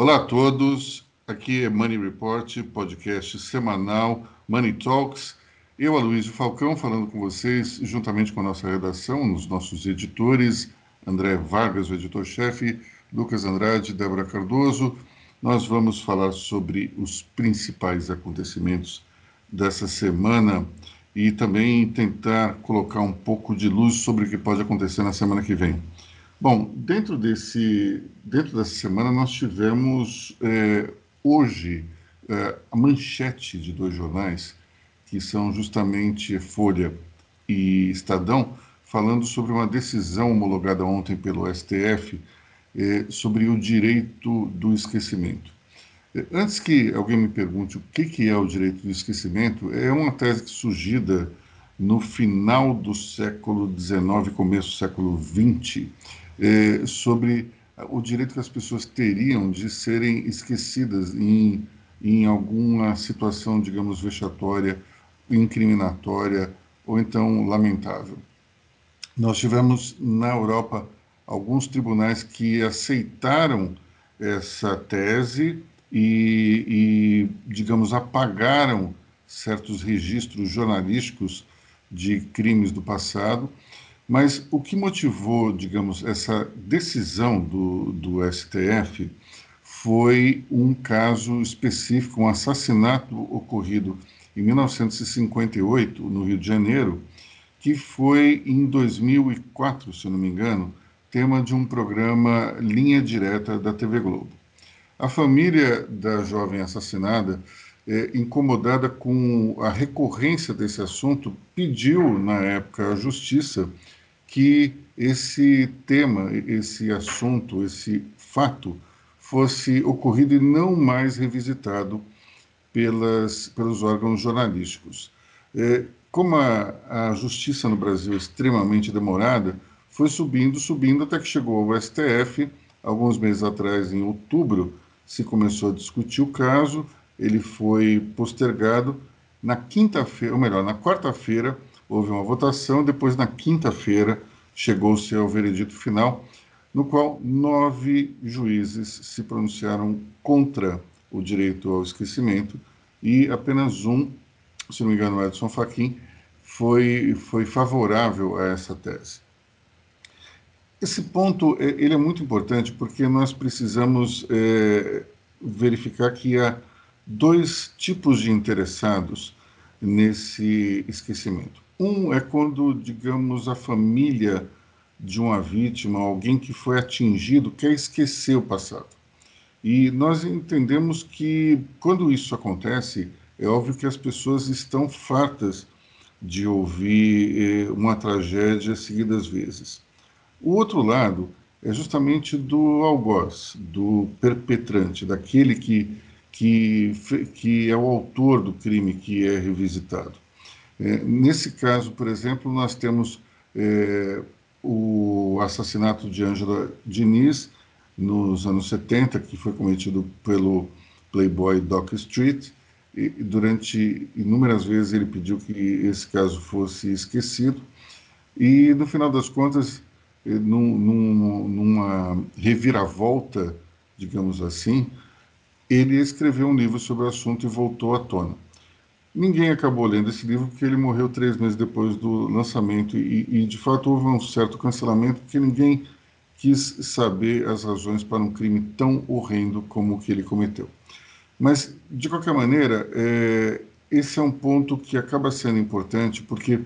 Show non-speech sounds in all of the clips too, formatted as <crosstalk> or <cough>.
Olá a todos, aqui é Money Report, podcast semanal Money Talks. Eu, Aloysio Falcão, falando com vocês, juntamente com a nossa redação, os nossos editores, André Vargas, o editor-chefe, Lucas Andrade, Débora Cardoso. Nós vamos falar sobre os principais acontecimentos dessa semana e também tentar colocar um pouco de luz sobre o que pode acontecer na semana que vem. Bom, dentro, desse, dentro dessa semana nós tivemos é, hoje é, a manchete de dois jornais, que são justamente Folha e Estadão, falando sobre uma decisão homologada ontem pelo STF é, sobre o direito do esquecimento. Antes que alguém me pergunte o que, que é o direito do esquecimento, é uma tese surgida no final do século XIX, começo do século XX, é, sobre o direito que as pessoas teriam de serem esquecidas em, em alguma situação, digamos, vexatória, incriminatória ou então lamentável. Nós tivemos na Europa alguns tribunais que aceitaram essa tese e, e, digamos, apagaram certos registros jornalísticos de crimes do passado mas o que motivou, digamos, essa decisão do, do STF foi um caso específico, um assassinato ocorrido em 1958, no Rio de Janeiro, que foi em 2004, se não me engano, tema de um programa Linha Direta da TV Globo. A família da jovem assassinada, é, incomodada com a recorrência desse assunto, pediu, na época, à justiça que esse tema, esse assunto, esse fato fosse ocorrido e não mais revisitado pelas, pelos órgãos jornalísticos. É, como a, a justiça no Brasil é extremamente demorada, foi subindo, subindo, até que chegou ao STF. Alguns meses atrás, em outubro, se começou a discutir o caso, ele foi postergado. Na quinta-feira, ou melhor, na quarta-feira, houve uma votação, depois, na quinta-feira, chegou-se ao veredito final, no qual nove juízes se pronunciaram contra o direito ao esquecimento e apenas um, se não me engano, Edson Fachin, foi, foi favorável a essa tese. Esse ponto é, ele é muito importante porque nós precisamos é, verificar que há dois tipos de interessados nesse esquecimento. Um é quando, digamos, a família de uma vítima, alguém que foi atingido, quer esquecer o passado. E nós entendemos que quando isso acontece, é óbvio que as pessoas estão fartas de ouvir eh, uma tragédia seguidas vezes. O outro lado é justamente do algoz, do perpetrante, daquele que, que, que é o autor do crime que é revisitado. É, nesse caso, por exemplo, nós temos é, o assassinato de Angela Diniz nos anos 70, que foi cometido pelo playboy Doc Street, e durante inúmeras vezes ele pediu que esse caso fosse esquecido, e no final das contas, é, num, num, numa reviravolta, digamos assim, ele escreveu um livro sobre o assunto e voltou à tona. Ninguém acabou lendo esse livro porque ele morreu três meses depois do lançamento e, e, de fato houve um certo cancelamento porque ninguém quis saber as razões para um crime tão horrendo como o que ele cometeu. Mas de qualquer maneira, é, esse é um ponto que acaba sendo importante porque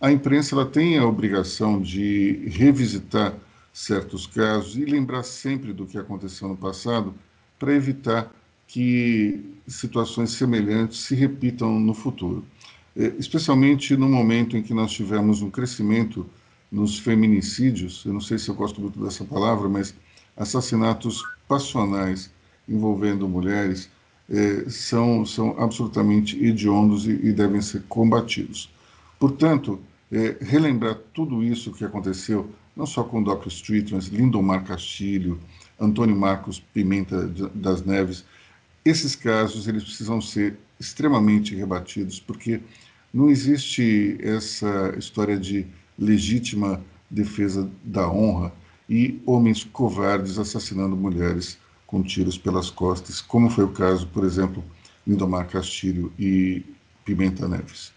a imprensa ela tem a obrigação de revisitar certos casos e lembrar sempre do que aconteceu no passado para evitar que situações semelhantes se repitam no futuro, é, especialmente no momento em que nós tivemos um crescimento nos feminicídios. Eu não sei se eu gosto muito dessa palavra, mas assassinatos passionais envolvendo mulheres é, são, são absolutamente hediondos e, e, devem ser combatidos. Portanto, é, relembrar tudo isso que aconteceu, não só com Dr. Street, mas Lindomar Castilho, Antônio Marcos Pimenta das Neves, esses casos eles precisam ser extremamente rebatidos, porque não existe essa história de legítima defesa da honra e homens covardes assassinando mulheres com tiros pelas costas, como foi o caso, por exemplo, Lindomar Castilho e Pimenta Neves.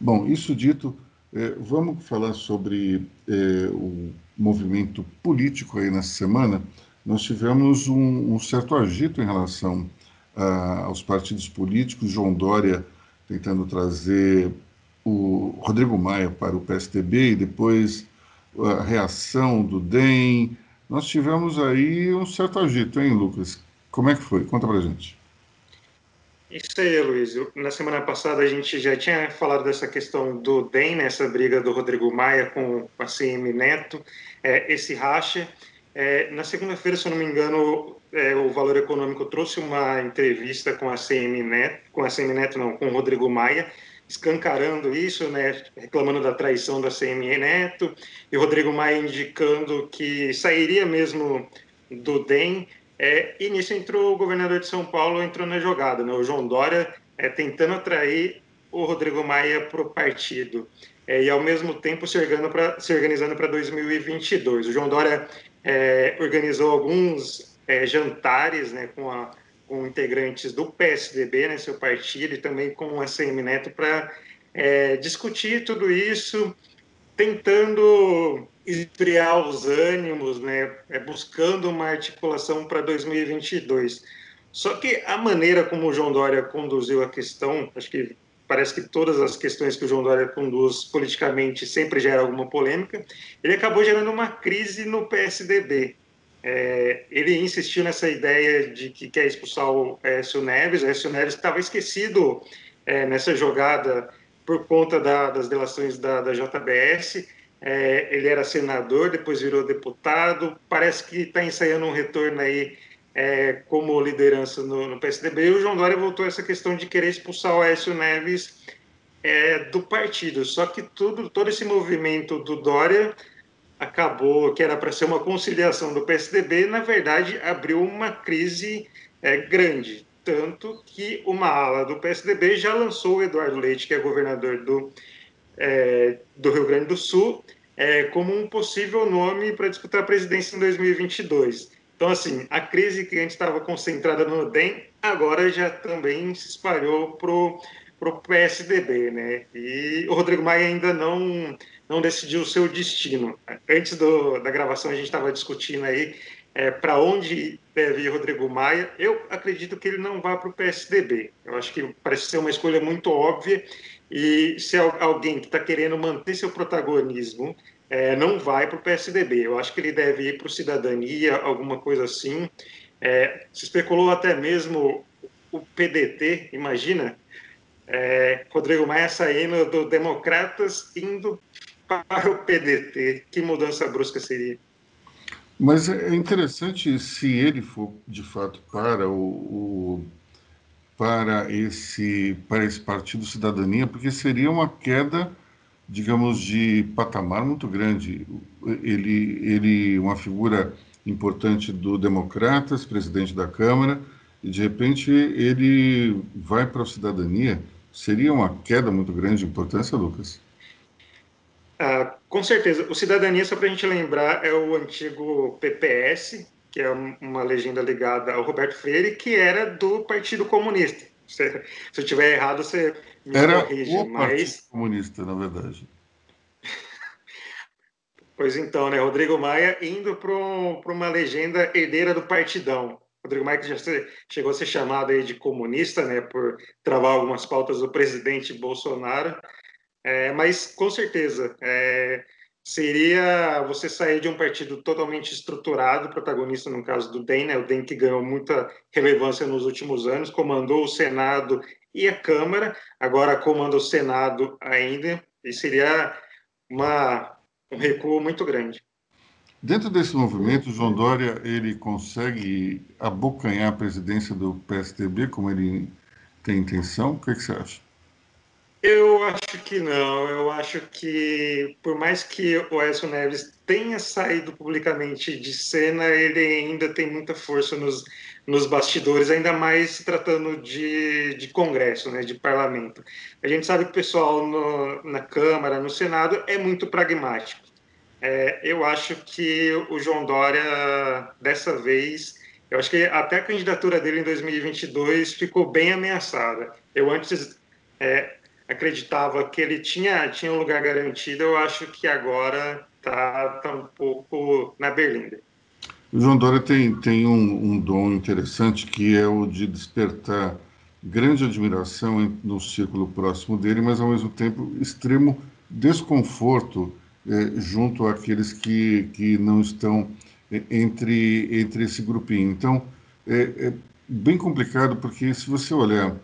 Bom, isso dito, é, vamos falar sobre é, o movimento político aí nessa semana. Nós tivemos um, um certo agito em relação aos partidos políticos. João Dória tentando trazer o Rodrigo Maia para o PSDB e depois a reação do DEM. Nós tivemos aí um certo agito, hein, Lucas? Como é que foi? Conta pra gente. Isso aí, Luiz. Na semana passada a gente já tinha falado dessa questão do DEM, nessa né, briga do Rodrigo Maia com a CM Neto, é, esse racha. É, na segunda-feira, se eu não me engano, é, o Valor Econômico trouxe uma entrevista com a CM Neto, com a CM Neto não, com o Rodrigo Maia, escancarando isso, né, reclamando da traição da CM Neto, e o Rodrigo Maia indicando que sairia mesmo do DEM, é, e nisso entrou o governador de São Paulo, entrou na jogada, né? o João Dória, é, tentando atrair o Rodrigo Maia para o partido. É, e ao mesmo tempo se, organizando para 2022. O João Dória é, organizou alguns é, jantares né, com, a, com integrantes do PSDB, né, seu partido, e também com a CM Neto para é, discutir tudo isso, tentando esfriar os ânimos, né, é, buscando uma articulação para 2022. Só que a maneira como o João Dória conduziu a questão, acho que parece que todas as questões que o João Dória conduz politicamente sempre gera alguma polêmica, ele acabou gerando uma crise no PSDB. É, ele insistiu nessa ideia de que quer expulsar o Écio Neves, o Écio Neves estava esquecido é, nessa jogada por conta da, das delações da, da JBS, é, ele era senador, depois virou deputado. Parece que está ensaiando um retorno aí é, como liderança no, no, PSDB. O João Dória voltou a essa questão de querer expulsar o Écio Neves é, do partido. Só que tudo, todo esse movimento do Dória acabou, que era para ser uma conciliação do PSDB, na verdade abriu uma crise é, grande. Tanto que uma ala do PSDB já lançou o Eduardo Leite, que é governador do é, do Rio Grande do Sul é, como um possível nome para disputar a presidência em 2022. Então, assim, a crise que antes estava concentrada no DEM, agora já também se espalhou para o PSDB, né? E o Rodrigo Maia ainda não, não decidiu o seu destino. Antes do, da gravação, a gente estava discutindo aí é, para onde deve ir Rodrigo Maia. Eu acredito que ele não vá para o PSDB. Eu acho que parece ser uma escolha muito óbvia e se alguém que está querendo manter seu protagonismo é, não vai para o PSDB, eu acho que ele deve ir para o Cidadania, alguma coisa assim. É, se especulou até mesmo o PDT, imagina, é, Rodrigo Maia saindo do Democratas indo para o PDT. Que mudança brusca seria? Mas é interessante se ele for de fato para o, o para esse, para esse Partido Cidadania, porque seria uma queda, digamos, de patamar muito grande. Ele, ele uma figura importante do Democratas, presidente da Câmara, e de repente ele vai para a cidadania. Seria uma queda muito grande de importância, Lucas? Ah, com certeza. O Cidadania, só para a gente lembrar, é o antigo PPS, que é uma legenda ligada ao Roberto Freire, que era do Partido Comunista. Se, se eu estiver errado, você me era corrige. O mas... Partido Comunista, na verdade. <laughs> pois então, né? Rodrigo Maia indo para uma legenda herdeira do Partidão. Rodrigo Maia que já chegou a ser chamado aí de comunista, né, por travar algumas pautas do presidente Bolsonaro. É, mas com certeza, é, seria você sair de um partido totalmente estruturado, protagonista no caso do DEM, né? o DEM que ganhou muita relevância nos últimos anos, comandou o Senado e a Câmara, agora comanda o Senado ainda, e seria uma, um recuo muito grande. Dentro desse movimento, João Dória ele consegue abocanhar a presidência do PSDB como ele tem intenção? O que, é que você acha? Eu acho que não. Eu acho que, por mais que o Edson Neves tenha saído publicamente de cena, ele ainda tem muita força nos, nos bastidores, ainda mais tratando de, de Congresso, né, de parlamento. A gente sabe que o pessoal no, na Câmara, no Senado, é muito pragmático. É, eu acho que o João Dória, dessa vez, Eu acho que até a candidatura dele em 2022 ficou bem ameaçada. Eu antes é, acreditava que ele tinha, tinha um lugar garantido, eu acho que agora está tá um pouco na berlinda. O João Dória tem, tem um, um dom interessante que é o de despertar grande admiração no círculo próximo dele, mas ao mesmo tempo extremo desconforto é, junto àqueles que, que não estão é, entre, entre esse grupinho. Então, é, é, bem complicado, porque se você olhar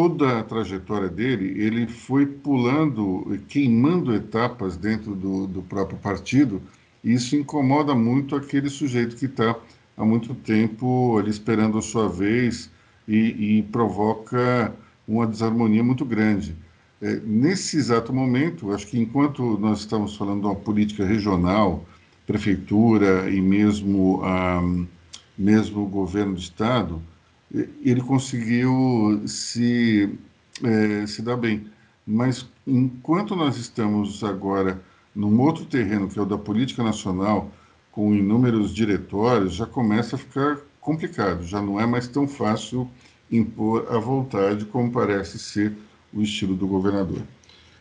toda a trajetória dele, ele foi pulando, queimando etapas dentro do, do próprio partido, e isso incomoda muito aquele sujeito que está há muito tempo ali esperando a sua vez e, e provoca uma desarmonia muito grande. É, nesse exato momento, acho que enquanto nós estamos falando de uma política regional, prefeitura e mesmo, ah, mesmo governo do estado, ele conseguiu se, é, se dar bem. Mas enquanto nós estamos agora num outro terreno, que é o da política nacional, com inúmeros diretórios, já começa a ficar complicado, já não é mais tão fácil impor a vontade como parece ser o estilo do governador.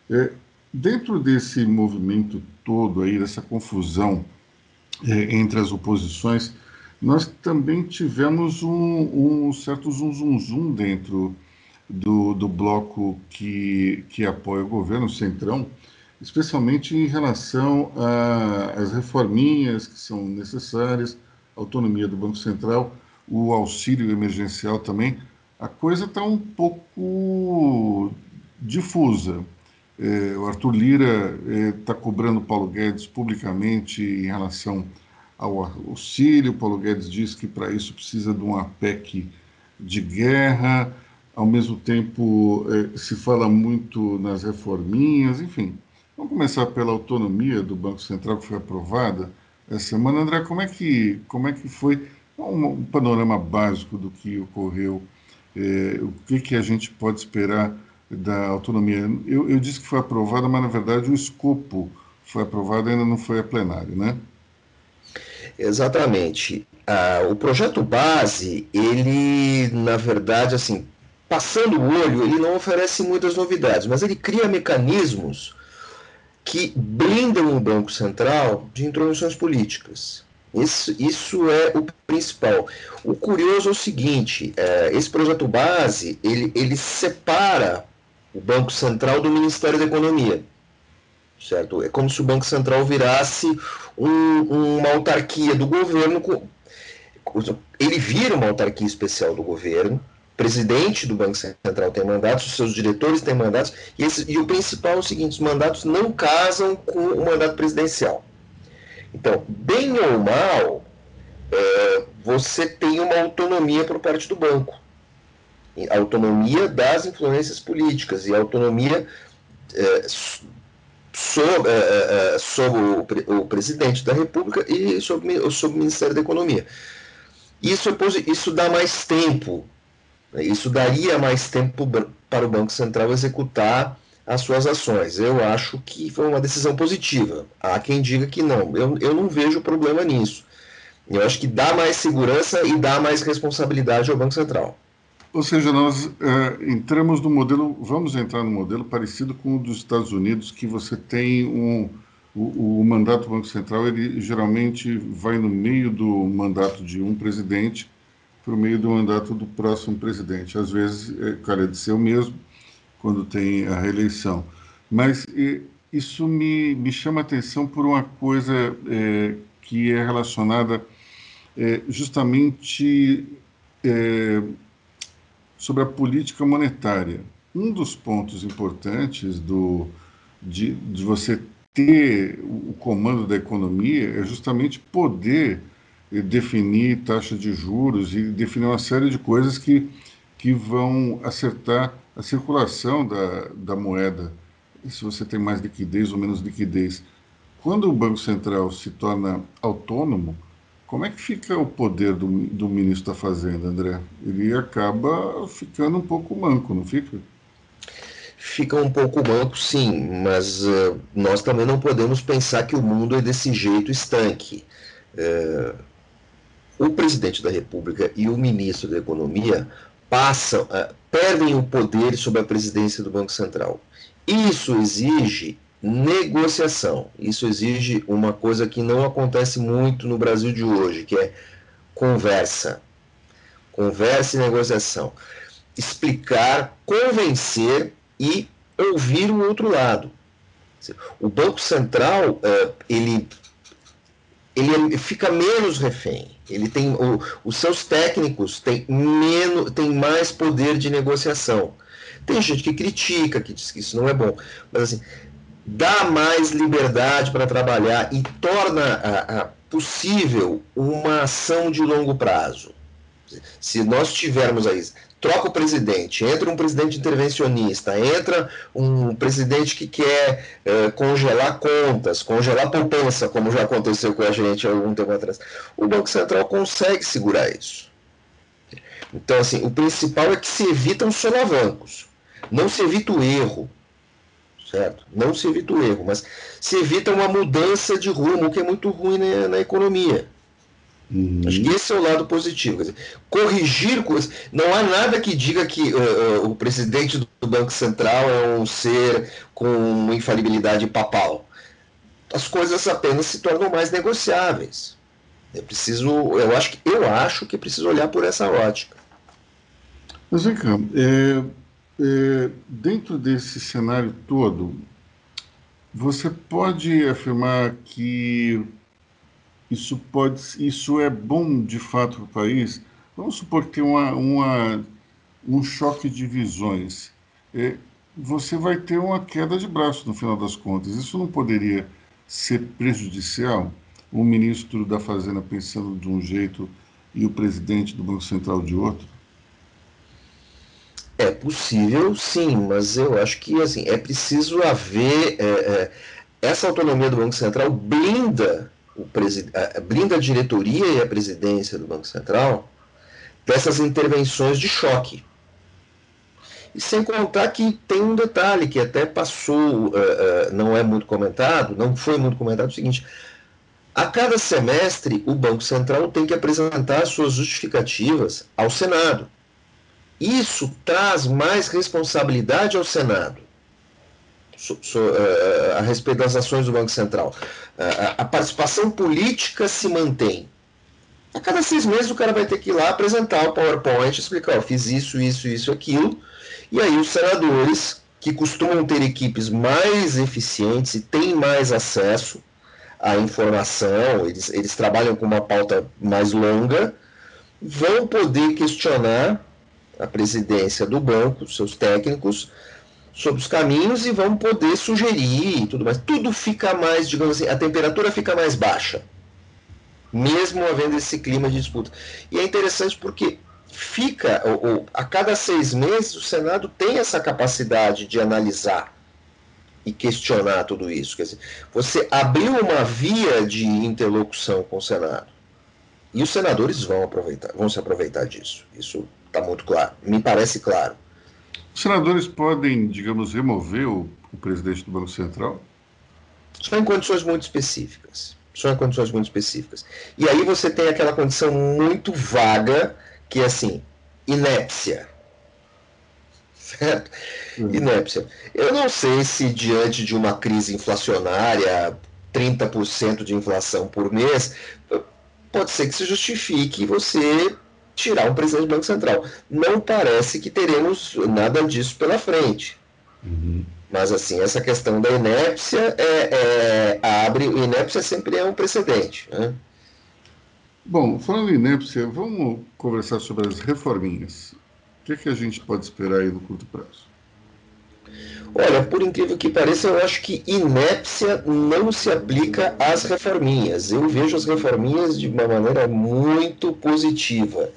É, dentro desse movimento todo aí, dessa confusão é, entre as oposições, nós também tivemos um, um certo zum, zum, zum dentro do, do bloco que, que apoia o governo, o Centrão, especialmente em relação às reforminhas que são necessárias, autonomia do Banco Central, o auxílio emergencial também. A coisa está um pouco difusa. É, o Arthur Lira está é, cobrando Paulo Guedes publicamente em relação ao auxílio. Paulo Guedes diz que para isso precisa de uma PEC de guerra. Ao mesmo tempo, é, se fala muito nas reforminhas, enfim. Vamos começar pela autonomia do Banco Central que foi aprovada essa semana. André, como é que, como é que foi um, um panorama básico do que ocorreu? É, o que, que a gente pode esperar da autonomia? Eu, eu disse que foi aprovada, mas na verdade o escopo foi aprovado ainda não foi a plenário, né? Exatamente. Ah, o projeto base, ele, na verdade, assim, passando o olho, ele não oferece muitas novidades, mas ele cria mecanismos que blindam o Banco Central de intromissões políticas. Isso, isso é o principal. O curioso é o seguinte: é, esse projeto base ele, ele separa o Banco Central do Ministério da Economia certo? É como se o Banco Central virasse um, uma autarquia do governo. Ele vira uma autarquia especial do governo, presidente do Banco Central tem mandatos, os seus diretores têm mandatos, e, esse, e o principal é o seguinte: os mandatos não casam com o mandato presidencial. Então, bem ou mal, é, você tem uma autonomia por parte do banco. Autonomia das influências políticas e autonomia é, sobre, é, é, sobre o, o, presidente da República e sobre o Ministério da Economia. Isso, é, isso dá mais tempo, né? isso daria mais tempo para o Banco Central executar as suas ações. Eu acho que foi uma decisão positiva. Há quem diga que não. Eu, eu não vejo problema nisso. Eu acho que dá mais segurança e dá mais responsabilidade ao Banco Central. Ou seja, nós é, entramos no modelo, vamos entrar no modelo parecido com o dos Estados Unidos, que você tem um, o, o, mandato do Banco Central, ele geralmente vai no meio do mandato de um presidente para o meio do mandato do próximo presidente. Às vezes, é, cara, é de ser o mesmo quando tem a reeleição. Mas e, isso me, me chama atenção por uma coisa é, que é relacionada é, justamente é, sobre a política monetária. Um dos pontos importantes do, de, de você ter o comando da economia é justamente poder definir taxa de juros e definir uma série de coisas que, que vão acertar a circulação da, da moeda, se você tem mais liquidez ou menos liquidez. Quando o Banco Central se torna autônomo, como é que fica o poder do, do ministro da Fazenda, André? Ele acaba ficando um pouco manco, não fica? Fica um pouco manco, sim, mas uh, nós também não podemos pensar que o mundo é desse jeito estanque. Uh, o presidente da República e o ministro da Economia passam, uh, perdem o poder sobre a presidência do Banco Central. Isso exige negociação. Isso exige uma coisa que não acontece muito no Brasil de hoje, que é conversa. Conversa e negociação. Explicar, convencer e ouvir o outro lado. O Banco Central, eh, ele, ele fica menos refém. Ele tem os seus técnicos têm menos, têm mais poder de negociação. Tem gente que critica, que diz que isso não é bom, mas assim, dá mais liberdade para trabalhar e torna a, a possível uma ação de longo prazo. Se nós tivermos aí, troca o presidente, entra um presidente intervencionista, entra um presidente que quer é, congelar contas, congelar poupança, como já aconteceu com a gente há algum tempo atrás, o Banco Central consegue segurar isso. Então, assim, o principal é que se evitam solavancos, não se evita o erro certo? Não se evita o erro, mas se evita uma mudança de rumo, que é muito ruim na, na economia. Uhum. Acho que esse é o lado positivo. Dizer, corrigir coisas. Não há nada que diga que uh, uh, o presidente do Banco Central é um ser com uma infalibilidade papal. As coisas apenas se tornam mais negociáveis. É preciso, eu acho que eu acho que é preciso olhar por essa ótica. Mas vem cá, é, é, dentro desse cenário todo, você pode afirmar que isso pode, isso é bom de fato para o país? Vamos supor que tem uma, uma, um choque de visões. É, você vai ter uma queda de braço no final das contas. Isso não poderia ser prejudicial? O ministro da Fazenda pensando de um jeito e o presidente do Banco Central de outro? É possível, sim, mas eu acho que assim é preciso haver é, é, essa autonomia do Banco Central blinda o a, blinda a diretoria e a presidência do Banco Central dessas intervenções de choque. E sem contar que tem um detalhe que até passou, uh, uh, não é muito comentado, não foi muito comentado, é o seguinte: a cada semestre o Banco Central tem que apresentar suas justificativas ao Senado. Isso traz mais responsabilidade ao Senado so, so, uh, a respeito das ações do Banco Central. Uh, a participação política se mantém. A cada seis meses o cara vai ter que ir lá apresentar o PowerPoint, explicar, oh, fiz isso, isso, isso, aquilo. E aí os senadores, que costumam ter equipes mais eficientes e têm mais acesso à informação, eles, eles trabalham com uma pauta mais longa, vão poder questionar a presidência do banco, seus técnicos, sobre os caminhos e vão poder sugerir e tudo mais. Tudo fica mais, digamos assim, a temperatura fica mais baixa, mesmo havendo esse clima de disputa. E é interessante porque fica, ou, ou, a cada seis meses, o Senado tem essa capacidade de analisar e questionar tudo isso. Quer dizer, você abriu uma via de interlocução com o Senado. E os senadores vão aproveitar, vão se aproveitar disso. Isso está muito claro, me parece claro. Os senadores podem, digamos, remover o, o presidente do Banco Central? Só em condições muito específicas. Só em condições muito específicas. E aí você tem aquela condição muito vaga, que é assim, inépcia. Certo? Uhum. Inépcia. Eu não sei se diante de uma crise inflacionária, 30% de inflação por mês, pode ser que se justifique você tirar o presidente do Banco Central. Não parece que teremos nada disso pela frente. Uhum. Mas, assim, essa questão da inépcia é, é, abre. Inépcia sempre é um precedente. Né? Bom, falando em inépcia, vamos conversar sobre as reforminhas. O que, é que a gente pode esperar aí no curto prazo? Olha, por incrível que pareça, eu acho que inépcia não se aplica às reforminhas. Eu vejo as reforminhas de uma maneira muito positiva.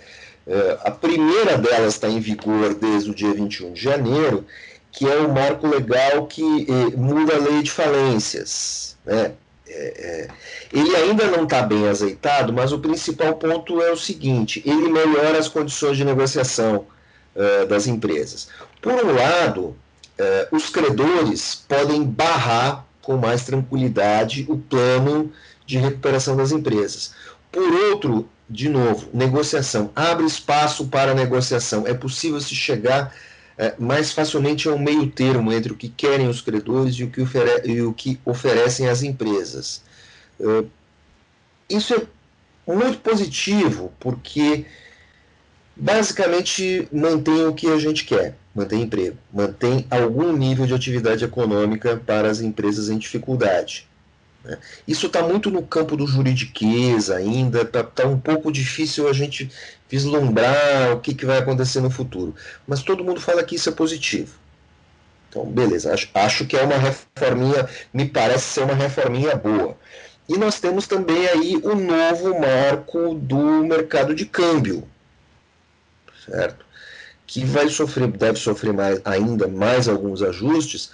É, a primeira delas está em vigor desde o dia 21 de janeiro, que é o marco legal que eh, muda a lei de falências. Né? É, é, ele ainda não está bem azeitado, mas o principal ponto é o seguinte: ele melhora as condições de negociação uh, das empresas. Por um lado, uh, os credores podem barrar com mais tranquilidade o plano de recuperação das empresas. Por outro, de novo, negociação. Abre espaço para negociação. É possível se chegar é, mais facilmente a um meio termo entre o que querem os credores e o que, e o que oferecem as empresas. É, isso é muito positivo, porque basicamente mantém o que a gente quer, mantém emprego, mantém algum nível de atividade econômica para as empresas em dificuldade. Né? Isso está muito no campo do juridiquês ainda, está tá um pouco difícil a gente vislumbrar o que, que vai acontecer no futuro. Mas todo mundo fala que isso é positivo. Então, beleza, acho, acho que é uma reforminha, me parece ser uma reforminha boa. E nós temos também aí o novo marco do mercado de câmbio, certo? Que vai sofrer, deve sofrer mais, ainda mais alguns ajustes,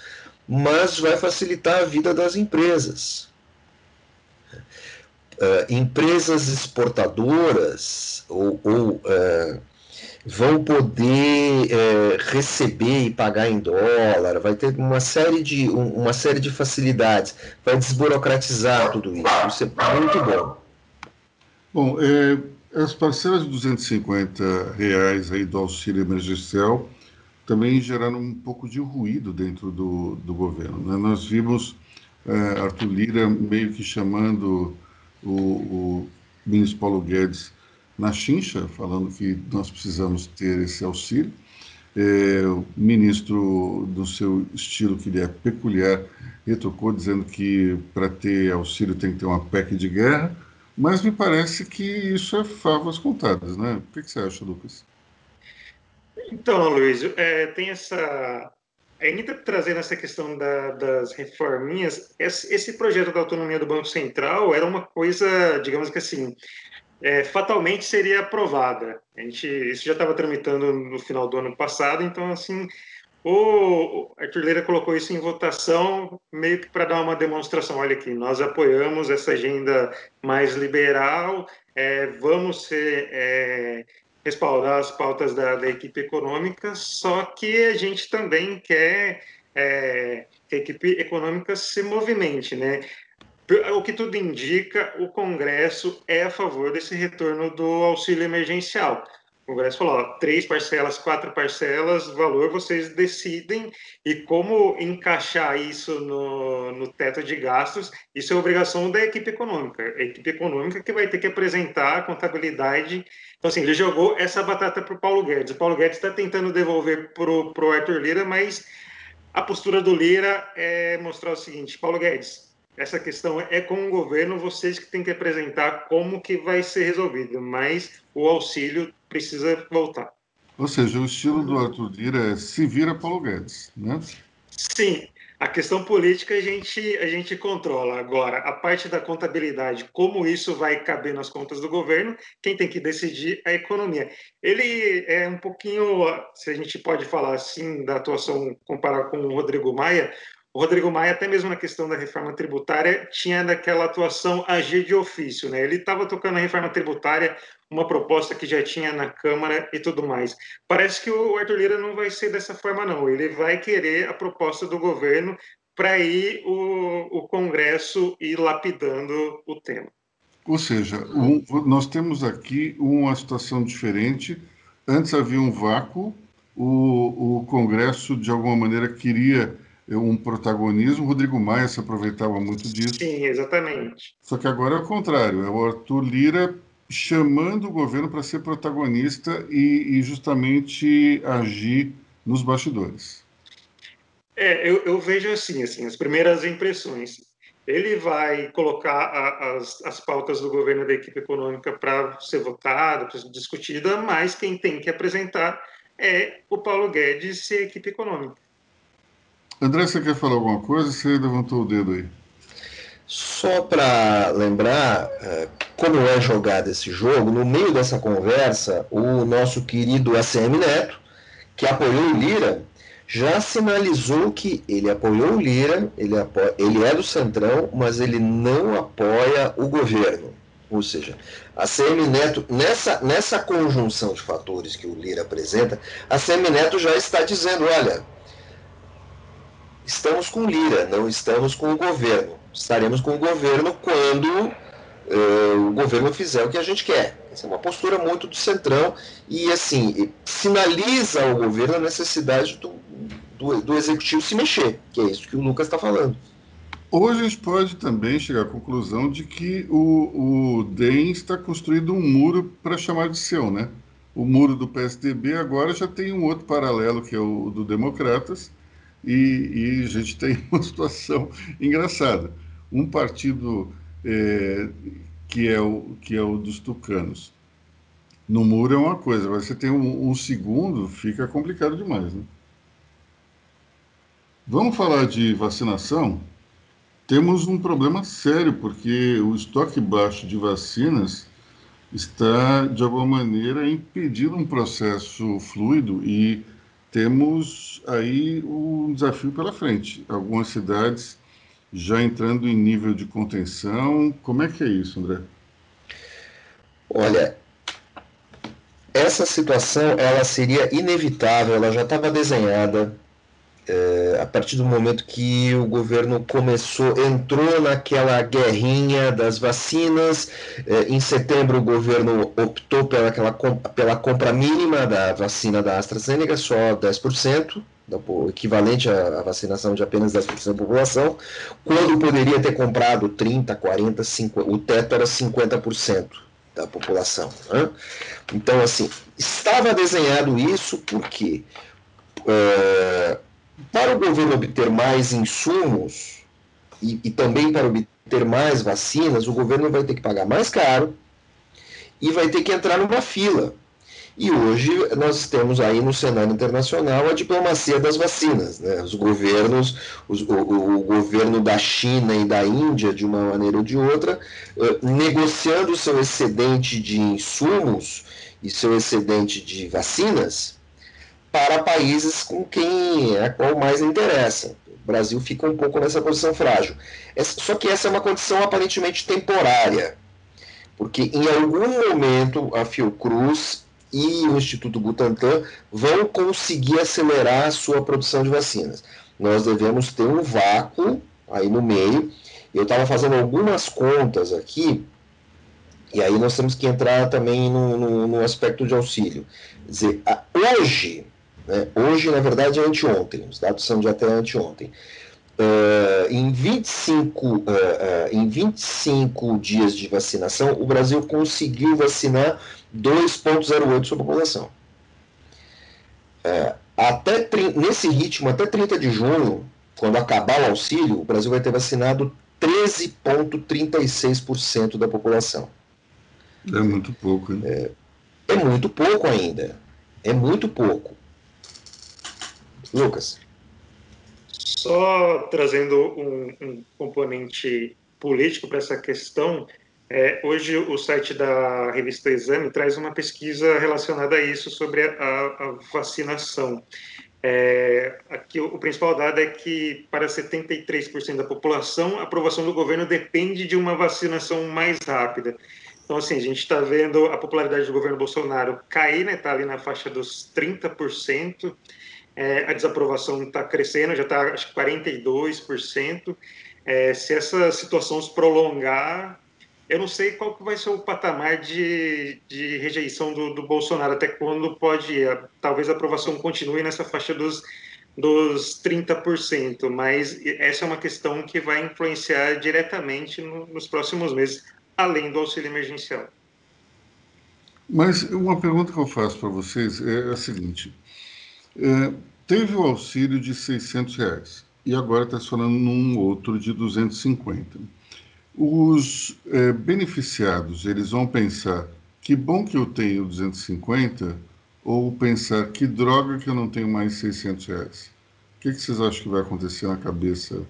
mas vai facilitar a vida das empresas. Uh, empresas exportadoras ou, ou uh, vão poder uh, receber e pagar em dólar, vai ter uma série de, um, uma série de facilidades, vai desburocratizar tudo isso. Isso é muito bom. Bom, é, as parcelas de 250 reais aí do auxílio emergencial também geraram um pouco de ruído dentro do, do governo. Né? Nós vimos é, Arthur Lira meio que chamando o, o ministro Paulo Guedes na chincha, falando que nós precisamos ter esse auxílio. É, o ministro, do seu estilo que lhe é peculiar, retocou dizendo que para ter auxílio tem que ter uma PEC de guerra mas me parece que isso é favas contadas, né? O que, você acha, Lucas? Então, Luiz, é, tem essa. Ainda trazendo essa questão da, das reforminhas, esse, esse, projeto da autonomia do Banco Central era uma coisa, digamos que assim, é, fatalmente seria aprovada. A gente, isso já estava tramitando no final do ano passado, então, assim, o Arthur Leira colocou isso em votação meio que para dar uma demonstração. Olha aqui, nós apoiamos essa agenda mais liberal, é, vamos ser, é, respaldar as pautas da, da, equipe econômica, só que a gente também quer é, que a equipe econômica se movimente, né? O que tudo indica, o Congresso é a favor desse retorno do auxílio emergencial. O Congresso falou, ó, três parcelas, quatro parcelas, valor vocês decidem e como encaixar isso no, no teto de gastos, isso é obrigação da equipe econômica. A equipe econômica que vai ter que apresentar a contabilidade. Então, assim, ele jogou essa batata para o Paulo Guedes. O Paulo Guedes está tentando devolver para o Arthur Lira, mas a postura do Lira é mostrar o seguinte, Paulo Guedes, essa questão é com o governo, vocês que têm que apresentar como que vai ser resolvido, mas o auxílio precisa voltar. Ou seja, o estilo do Arthur Lira é se vira Paulo Guedes, né? Sim, a questão política a gente, a gente controla. Agora, a parte da contabilidade, como isso vai caber nas contas do governo, quem tem que decidir é a economia. Ele é um pouquinho, se a gente pode falar assim, da atuação comparar com o Rodrigo Maia, Rodrigo Maia, até mesmo na questão da reforma tributária, tinha daquela atuação agir de ofício. Né? Ele estava tocando a reforma tributária, uma proposta que já tinha na Câmara e tudo mais. Parece que o Arthur Lira não vai ser dessa forma, não. Ele vai querer a proposta do governo para ir o, o Congresso ir lapidando o tema. Ou seja, um, nós temos aqui uma situação diferente. Antes havia um vácuo, o, o Congresso, de alguma maneira, queria um protagonismo. O Rodrigo Maia se aproveitava muito disso. Sim, exatamente. Só que agora é o contrário. É o Arthur Lira chamando o governo para ser protagonista e, e, justamente agir nos bastidores. É, eu, eu, vejo assim, assim, as primeiras impressões. Ele vai colocar a, as, as pautas do governo da equipe econômica para ser votada, para ser discutida, mas quem tem que apresentar é o Paulo Guedes e a equipe econômica. André, você quer falar alguma coisa? Você levantou o dedo aí. Só para lembrar é, como é jogado esse jogo, no meio dessa conversa, o nosso querido ACM Neto, que apoiou o Lira, já sinalizou que ele apoiou o Lira, ele, apoia, ele é do Centrão, mas ele não apoia o governo. Ou seja, a CM Neto, nessa, nessa conjunção de fatores que o Lira apresenta, a CM Neto já está dizendo: olha, estamos com Lira, não estamos com o governo. Estaremos com o governo quando uh, o governo fizer o que a gente quer. Essa é uma postura muito do centrão e, assim, sinaliza ao governo a necessidade do, do, do executivo se mexer, que é isso que o Lucas está falando. Hoje a gente pode também chegar à conclusão de que o, o DEM está construindo um muro para chamar de seu, né? O muro do PSDB agora já tem um outro paralelo, que é o do Democratas, e, e a gente tem <laughs> uma situação engraçada. Um partido é, que, é o, que é o dos tucanos. No muro é uma coisa, mas você tem um, um segundo, fica complicado demais, né? Vamos falar de vacinação? temos um problema sério, porque o estoque baixo de vacinas está, de alguma maneira, impedindo um processo fluido e temos aí um desafio pela frente. Algumas cidades já entrando em nível de contenção. Como é que é isso, André? Olha, essa situação ela seria inevitável, ela já estava desenhada a partir do momento que o governo começou, entrou naquela guerrinha das vacinas, é, em setembro o governo optou pela, aquela, pela compra mínima da vacina da AstraZeneca, só 10%, o equivalente à vacinação de apenas 10% da população, quando poderia ter comprado 30%, 40%, 50%, o teto era 50% da população. Né? Então, assim, estava desenhado isso porque é, para o governo obter mais insumos e, e também para obter mais vacinas, o governo vai ter que pagar mais caro e vai ter que entrar numa fila. E hoje nós temos aí no cenário internacional a diplomacia das vacinas. Né? Os governos, os, o, o, governo da China e da Índia, de uma maneira ou de outra, uh, negociando seu excedente de insumos e seu excedente de vacinas para países com quem é a qual mais interessa. O Brasil fica um pouco nessa posição frágil. Só que essa é uma condição aparentemente temporária, porque em algum momento a Fiocruz e o Instituto Butantan vão conseguir acelerar a sua produção de vacinas. Nós devemos ter um vácuo aí no meio. Eu estava fazendo algumas contas aqui, e aí nós temos que entrar também no, no, no aspecto de auxílio. Quer dizer, hoje, né? Hoje, na verdade, é anteontem, os dados são de até anteontem. Uh, em, 25, uh, uh, em 25 dias de vacinação, o Brasil conseguiu vacinar 2,08% da sua população. Uh, até, nesse ritmo, até 30 de junho, quando acabar o auxílio, o Brasil vai ter vacinado 13,36% da população. É muito pouco, hein? É, é muito pouco ainda. É muito pouco. Lucas. Só trazendo um, um componente político para essa questão, é, hoje o site da revista Exame traz uma pesquisa relacionada a isso sobre a, a vacinação. É, aqui o, principal dado é que para 73% da população a aprovação do governo depende de uma vacinação mais rápida. Então, assim, a gente está vendo a popularidade do governo Bolsonaro cair, né? Está ali na faixa dos 30%. É, a desaprovação está crescendo, já está acho que 42%. É, se essa situação se prolongar, eu não sei qual que vai ser o patamar de, de rejeição do, do Bolsonaro, até quando pode ir. Talvez a aprovação continue nessa faixa dos, dos 30%, mas essa é uma questão que vai influenciar diretamente no, nos próximos meses, além do auxílio emergencial. Mas uma pergunta que eu faço para vocês é a seguinte: é, teve o auxílio de 600 reais e agora está se falando num outro de 250. Os é, beneficiados, eles vão pensar que bom que eu tenho 250 ou pensar que droga que eu não tenho mais 600 reais. O que, que vocês acham que vai acontecer na cabeça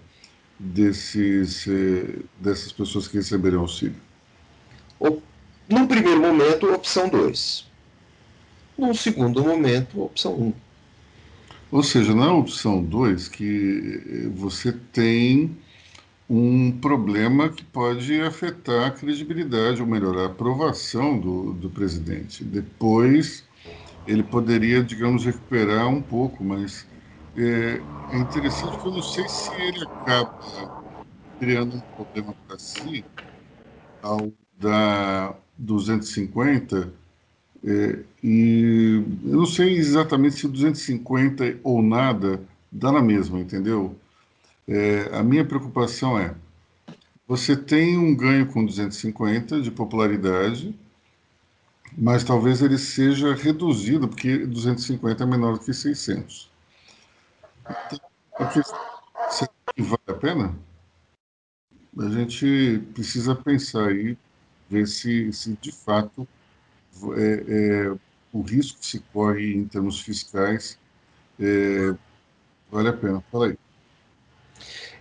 desses, é, dessas pessoas que receberem auxílio? No primeiro momento, opção 2. No segundo momento, opção 1. Um. Ou seja, na opção 2, que você tem um problema que pode afetar a credibilidade, ou melhor, a aprovação do, do presidente. Depois, ele poderia, digamos, recuperar um pouco, mas é, é interessante que eu não sei se ele acaba criando um problema para si ao da 250 é, e eu não sei exatamente se 250 ou nada dá na mesma, entendeu? É, a minha preocupação é você tem um ganho com 250 de popularidade, mas talvez ele seja reduzido, porque 250 é menor que 600. Então, será que vale a pena? A gente precisa pensar aí, ver se, se de fato é, é, o risco que se corre em termos fiscais é, vale a pena. Fala aí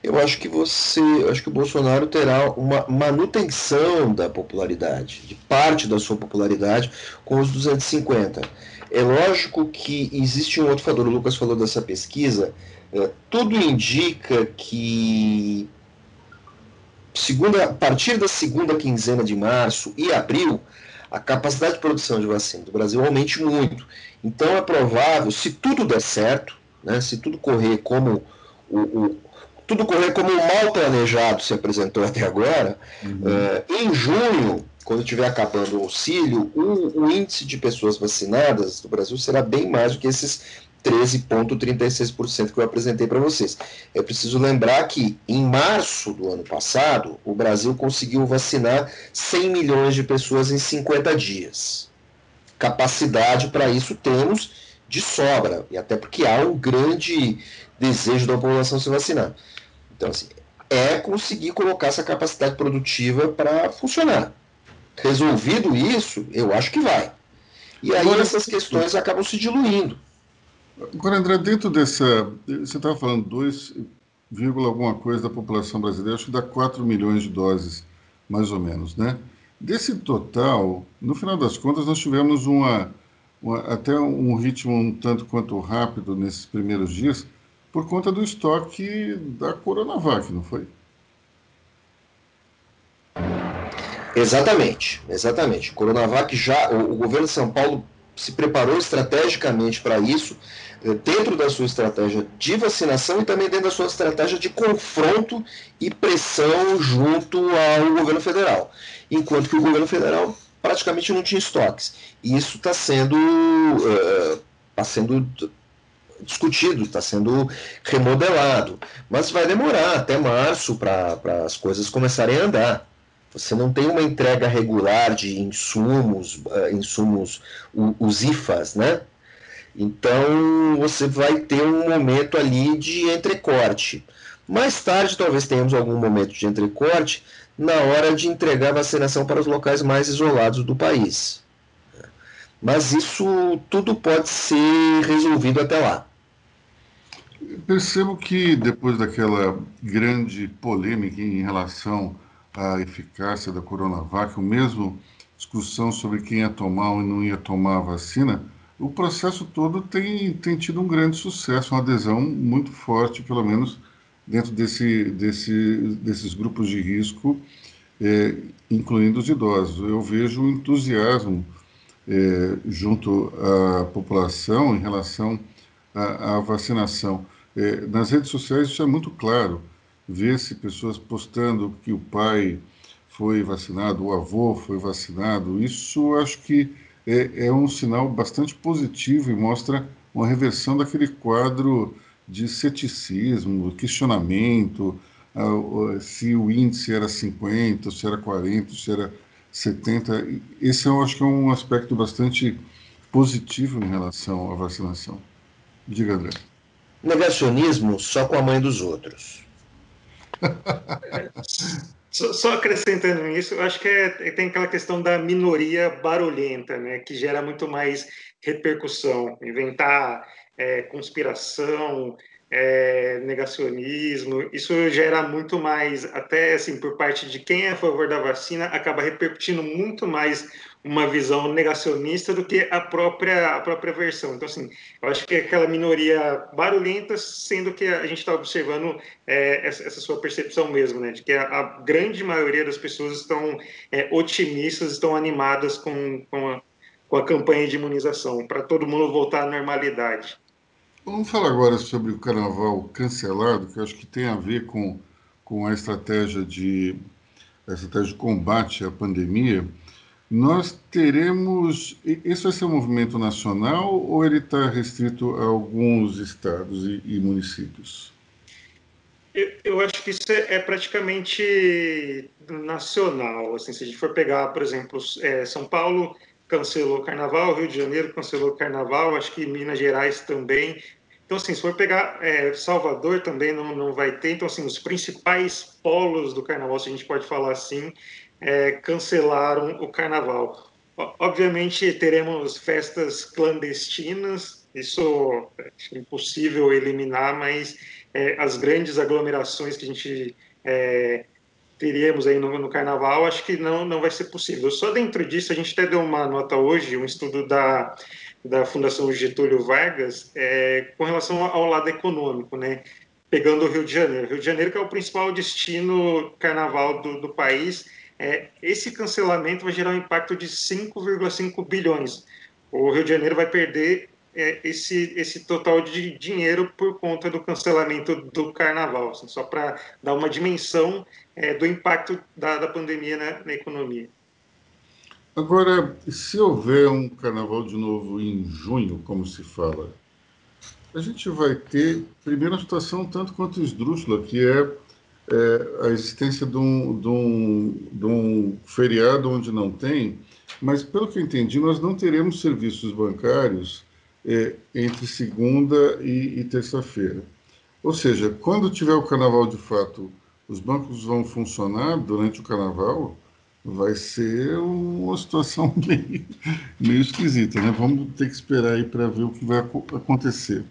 eu acho que você, acho que o Bolsonaro terá uma manutenção da popularidade, de parte da sua popularidade com os 250. É lógico que existe um outro fator, o Lucas falou dessa pesquisa, é, tudo indica que segunda, a partir da segunda quinzena de março e abril, a capacidade de produção de vacina do Brasil aumente muito. Então é provável, se tudo der certo, né, se tudo correr como o, o, tudo correr como mal planejado se apresentou até agora, uhum. uh, em junho, quando estiver acabando o auxílio, o, o, índice de pessoas vacinadas do Brasil será bem mais do que esses 13,36% que eu apresentei para vocês. É preciso lembrar que, em março do ano passado, o Brasil conseguiu vacinar 100 milhões de pessoas em 50 dias. Capacidade para isso temos de sobra, e até porque há um grande desejo da população se vacinar. Então, assim, é conseguir colocar essa capacidade produtiva para funcionar. Resolvido isso, eu acho que vai. E aí essas questões acabam se diluindo. Agora, André, dentro dessa. Você estava falando 2, alguma coisa da população brasileira, acho que dá 4 milhões de doses, mais ou menos, né? Desse total, no final das contas, nós tivemos uma, uma até um ritmo um tanto quanto rápido nesses primeiros dias, por conta do estoque da Coronavac, não foi? Exatamente, exatamente. Coronavac já, o, o governo de São Paulo se preparou estrategicamente para isso, eh, dentro da sua estratégia de vacinação e também dentro da sua estratégia de confronto e pressão junto ao governo federal. Enquanto que o governo federal praticamente não tinha estoques. E isso está sendo, uh, tá sendo discutido, está sendo remodelado. Mas vai demorar até março para as coisas começarem a andar. Você não tem uma entrega regular de insumos, uh, insumos, os IFAs, né? Então você vai ter um momento ali de entrecorte. Mais tarde, talvez tenhamos algum momento de entrecorte na hora de entregar vacinação para os locais mais isolados do país. Mas isso tudo pode ser resolvido até lá. Percebo que depois daquela grande polêmica em relação à eficácia da Coronavac, o mesmo discussão sobre quem ia tomar ou não ia tomar a vacina, o processo todo tem, tem tido um grande sucesso, uma adesão muito forte, pelo menos dentro desse, desse, desses grupos de risco, é, incluindo os idosos. Eu vejo um entusiasmo é, junto à população em relação à, à vacinação. É, nas redes sociais isso é muito claro. Vê-se pessoas postando que o pai foi vacinado, o avô foi vacinado. Isso acho que é, é um sinal bastante positivo e mostra uma reversão daquele quadro de ceticismo, questionamento, se o índice era 50, se era 40, se era 70. Esse eu acho que é um aspecto bastante positivo em relação à vacinação. Diga, André. Negacionismo só com a mãe dos outros. Só, só, acrescentando nisso, eu acho que é, tem aquela questão da minoria barulhenta, né, que gera muito mais repercussão. Inventar é, conspiração, é, negacionismo, isso gera muito mais, até assim, por parte de quem é a favor da vacina, acaba repercutindo muito mais uma visão negacionista do que a própria, a própria versão. Então, assim, eu acho que é aquela minoria barulhenta, sendo que a gente está observando é, essa, essa, sua percepção mesmo, né, de que a, a grande maioria das pessoas estão é, otimistas, estão animadas com, com, a, com a campanha de imunização, para todo mundo voltar à normalidade. Vamos falar agora sobre o carnaval cancelado, que eu acho que tem a ver com, com a estratégia de a estratégia de combate à pandemia, nós teremos. Esse vai ser um movimento nacional ou ele está restrito a alguns estados e, e municípios? Eu, eu, acho que isso é, é, praticamente nacional. Assim, se a gente for pegar, por exemplo, é, São Paulo cancelou carnaval, Rio de Janeiro cancelou carnaval, acho que Minas Gerais também. Então, assim, se for pegar é, Salvador também não, não vai ter. Então, assim, os principais polos do carnaval, se a gente pode falar assim, é, cancelaram o carnaval. Obviamente teremos festas clandestinas, isso é impossível eliminar, mas é, as grandes aglomerações que a gente é, teríamos aí no, no, carnaval, acho que não, não vai ser possível. Só dentro disso, a gente até deu uma nota hoje, um estudo da, da Fundação Getúlio Vargas, é, com relação ao lado econômico, né? Pegando o Rio de Janeiro. Rio de Janeiro que é o principal destino carnaval do, do país, é, esse cancelamento vai gerar um impacto de 5,5 bilhões. O Rio de Janeiro vai perder é, esse, esse total de dinheiro por conta do cancelamento do carnaval, assim, só para dar uma dimensão é, do impacto da, da pandemia na, na, economia. Agora, se houver um carnaval de novo em junho, como se fala, a gente vai ter, primeiro, uma situação tanto quanto esdrúxula, que é é, a existência de um, de, um, de um feriado onde não tem, mas pelo que eu entendi, nós não teremos serviços bancários é, entre segunda e, e terça-feira. Ou seja, quando tiver o carnaval de fato, os bancos vão funcionar durante o carnaval, vai ser uma situação <laughs> meio, meio esquisita, né? Vamos ter que esperar aí para ver o que vai acontecer.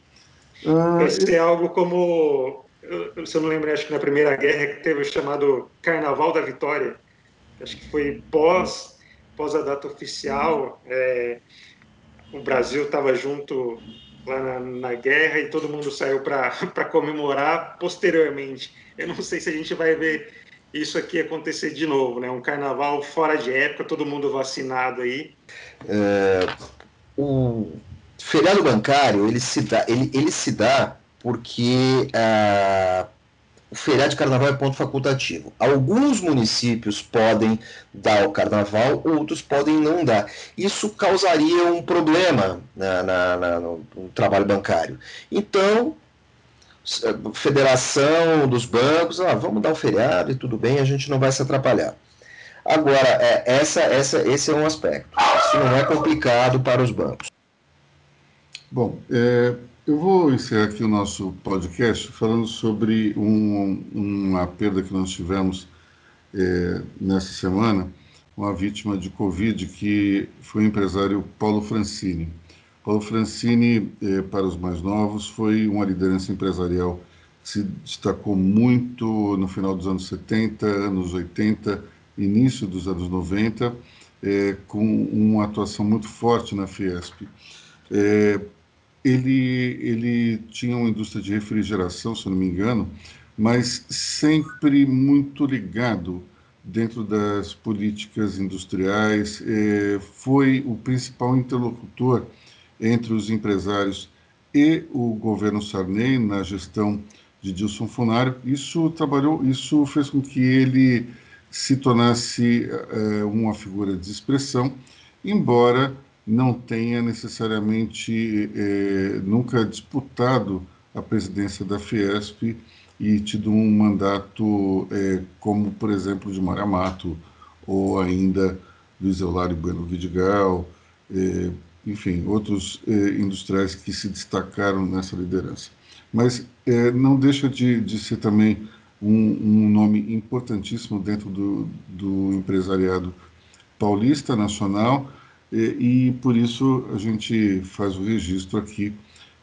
Ah, Esse é algo como eu, se eu não lembro, acho que na Primeira Guerra que teve o chamado Carnaval da Vitória, acho que foi pós, pós a data oficial, é, o Brasil estava junto lá na, na, guerra e todo mundo saiu para <laughs> comemorar posteriormente. Eu não sei se a gente vai ver isso aqui acontecer de novo, né? Um carnaval fora de época, todo mundo vacinado aí. É, o feriado bancário ele se dá, ele, ele se dá porque ah, o feriado de carnaval é ponto facultativo. Alguns municípios podem dar o carnaval, outros podem não dar. Isso causaria um problema na, na, na, no, no trabalho bancário. Então, federação dos bancos, ah, vamos dar o feriado e tudo bem, a gente não vai se atrapalhar. Agora, é, essa, essa, esse é um aspecto. Isso não é complicado para os bancos. Bom, é, eu vou encerrar aqui o nosso podcast falando sobre um, uma perda que nós tivemos é, nessa semana, uma vítima de Covid que foi o empresário Paulo Francini. Paulo Francini, é, para os mais novos, foi uma liderança empresarial que se destacou muito no final dos anos 70, anos 80, início dos anos 90, é, com uma atuação muito forte na Fiesp. É, ele, ele tinha uma indústria de refrigeração, se não me engano, mas sempre muito ligado dentro das políticas industriais, é, foi o principal interlocutor entre os empresários e o governo Sarney na gestão de Dilson Funário. Isso trabalhou, isso fez com que ele se tornasse é, uma figura de expressão, embora não tenha necessariamente é, nunca disputado a presidência da Fiesp e tido um mandato é, como, por exemplo, de Maramato ou ainda Luiz Eulário Bueno Vidigal, é, enfim, outros industriais que se destacaram nessa liderança. Mas não deixa de, de ser também um, um, nome importantíssimo dentro do, do empresariado paulista nacional, e, e, por isso a gente faz o registro aqui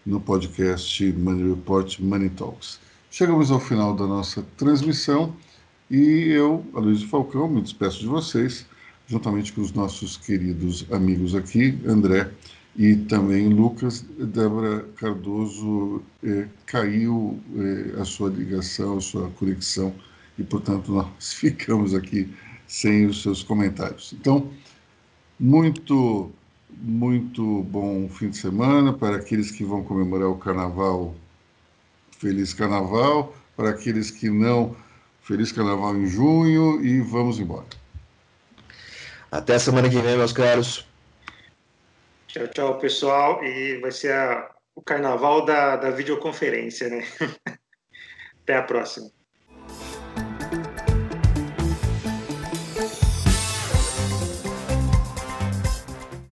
no podcast Money Report Money Talks. Chegamos ao final da nossa transmissão e eu, Aloysio Falcão, me despeço de vocês, juntamente com os nossos queridos amigos aqui, André e também Lucas. Débora Cardoso eh, caiu eh, a sua ligação, a sua conexão e, portanto, nós <laughs> ficamos aqui sem os seus comentários. Então, muito, muito bom fim de semana para aqueles que vão comemorar o carnaval. Feliz carnaval. Para aqueles que não Feliz Carnaval em junho e vamos embora. Até semana que vem, meus caros. Tchau, tchau, pessoal. E vai ser a, o carnaval da, da videoconferência, né? <laughs> Até a próxima.